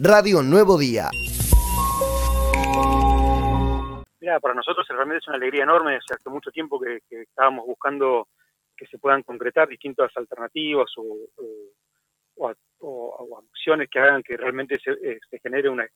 Radio Nuevo Día. Mira, para nosotros realmente es una alegría enorme, hace mucho tiempo que, estábamos buscando que se puedan concretar distintas alternativas o, opciones que hagan que realmente se, eh, genere una,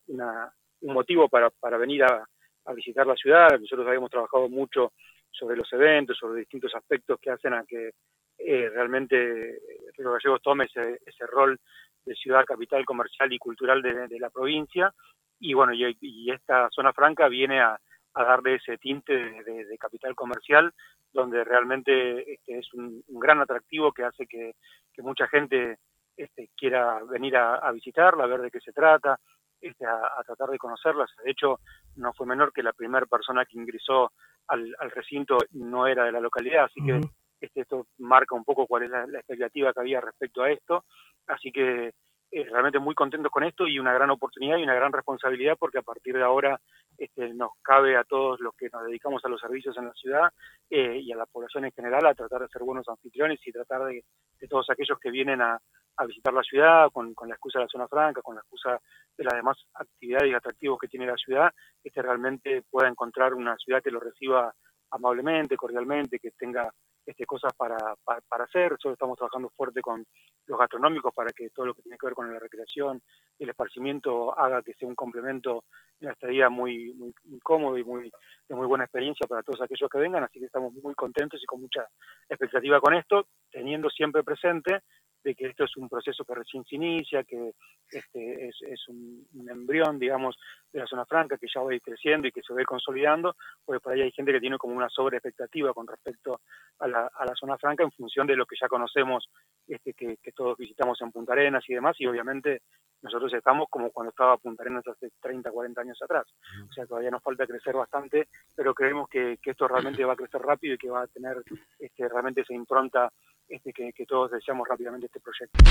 un motivo para, venir a, visitar la ciudad. Nosotros habíamos trabajado mucho sobre los eventos, sobre distintos aspectos que hacen a que eh, realmente Río Gallegos tome ese, ese rol de ciudad capital comercial y cultural de, la provincia y bueno y, esta zona franca viene a, darle ese tinte de, capital comercial donde realmente este, es un, gran atractivo que hace que, mucha gente este, quiera venir a, visitarla, a ver de qué se trata, este, a, tratar de conocerlas. De hecho, no fue menor que la primera persona que ingresó al, recinto no era de la localidad, así que este, esto marca un poco cuál es la, expectativa que había respecto a esto. Así que eh, realmente muy contentos con esto y una gran oportunidad y una gran responsabilidad porque a partir de ahora este, nos cabe a todos los que nos dedicamos a los servicios en la ciudad eh, y a la población en general a tratar de ser buenos anfitriones y tratar de, todos aquellos que vienen a, visitar la ciudad con, la excusa de la zona franca, con la excusa de las demás actividades y atractivos que tiene la ciudad, este realmente pueda encontrar una ciudad que lo reciba amablemente, cordialmente, que tenga este, cosas para, para, hacer. Nosotros estamos trabajando fuerte con los gastronómicos para que todo lo que tiene que ver con la recreación y el esparcimiento haga que sea un complemento en la estadía muy, muy, cómodo y muy, de muy buena experiencia para todos aquellos que vengan. Así que estamos muy contentos y con mucha expectativa con esto, teniendo siempre presente de que esto es un proceso que recién se inicia, que este, es, un, embrión, digamos, de la zona franca que ya va a ir creciendo y que se va a ir consolidando, porque por ahí hay gente que tiene como una sobre expectativa con respecto a la, a la zona franca en función de lo que ya conocemos, este, que, todos visitamos en Punta Arenas y demás, y obviamente nosotros estamos como cuando estaba Punta Arenas hace 30, 40 años atrás. O sea, todavía nos falta crecer bastante, pero creemos que, que esto realmente va a crecer rápido y que va a tener este, realmente esa impronta este, que, todos deseamos rápidamente este proyecto.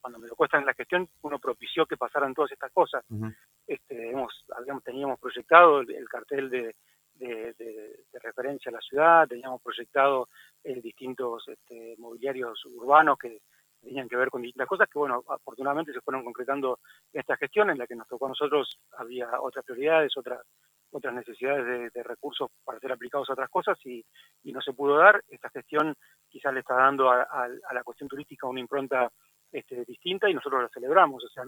Cuando me lo cuesta en la gestión, uno propició que pasaran todas estas cosas. este, hemos, habíamos, teníamos proyectado el, cartel de, referencia a la ciudad, teníamos proyectado eh, distintos este, mobiliarios urbanos que tenían que ver con distintas cosas que, bueno, afortunadamente se fueron concretando esta gestión, en la que nos tocó a nosotros, había otras prioridades, otras otras necesidades de, recursos para ser aplicados a otras cosas y, no se pudo dar. Esta gestión quizás le está dando a, la cuestión turística una impronta este, distinta y nosotros la celebramos. O sea,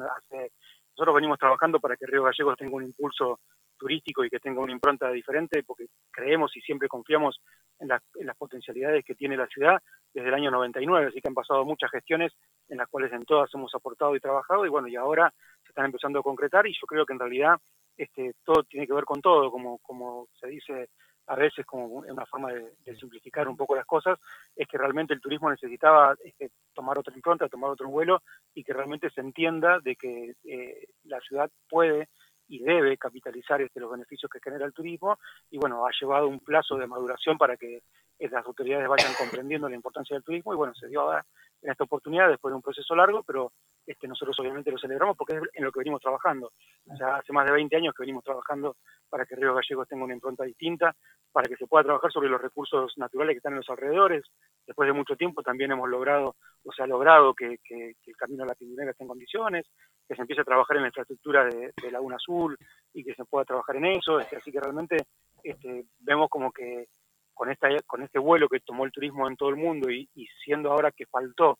nosotros venimos trabajando para que Río Gallegos tenga un impulso turístico y que tenga una impronta diferente porque creemos y siempre confiamos en, las potencialidades que tiene la ciudad desde el año 99, así que han pasado muchas gestiones en las cuales en todas hemos aportado y trabajado y bueno, y ahora se están empezando a concretar y yo creo que en realidad este, todo tiene que ver con todo, como, como se dice a veces como una forma de, simplificar un poco las cosas, es que realmente el turismo necesitaba este, tomar otra impronta, tomar otro vuelo y que realmente se entienda de que eh, la ciudad puede y debe capitalizar este, los beneficios que genera el turismo y bueno, ha llevado un plazo de maduración para que eh, las autoridades vayan comprendiendo la importancia del turismo y bueno, se dio a en esta oportunidad después de un proceso largo, pero este, nosotros obviamente lo celebramos porque es en lo que venimos trabajando. Sea, hace más de 20 años que venimos trabajando para que Río Gallegos tenga una impronta distinta, para que se pueda trabajar sobre los recursos naturales que están en los alrededores. Después de mucho tiempo también hemos logrado, o se ha logrado que, el camino a la Pimpinera esté en condiciones, que se empiece a trabajar en la infraestructura de, Laguna Azul y que se pueda trabajar en eso. Este, así que realmente este, vemos como que con, esta, con este vuelo que tomó el turismo en todo el mundo y, y siendo ahora que faltó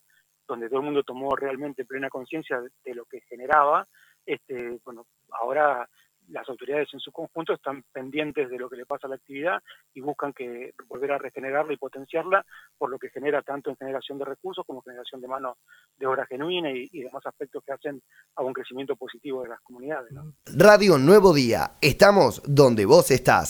donde todo el mundo tomó realmente plena conciencia de lo que generaba, este, bueno, ahora las autoridades en su conjunto están pendientes de lo que le pasa a la actividad y buscan que volver a regenerarla y potenciarla por lo que genera tanto en generación de recursos como generación de mano de obra genuina y, demás aspectos que hacen a un crecimiento positivo de las comunidades. Radio Nuevo Día, estamos donde vos estás.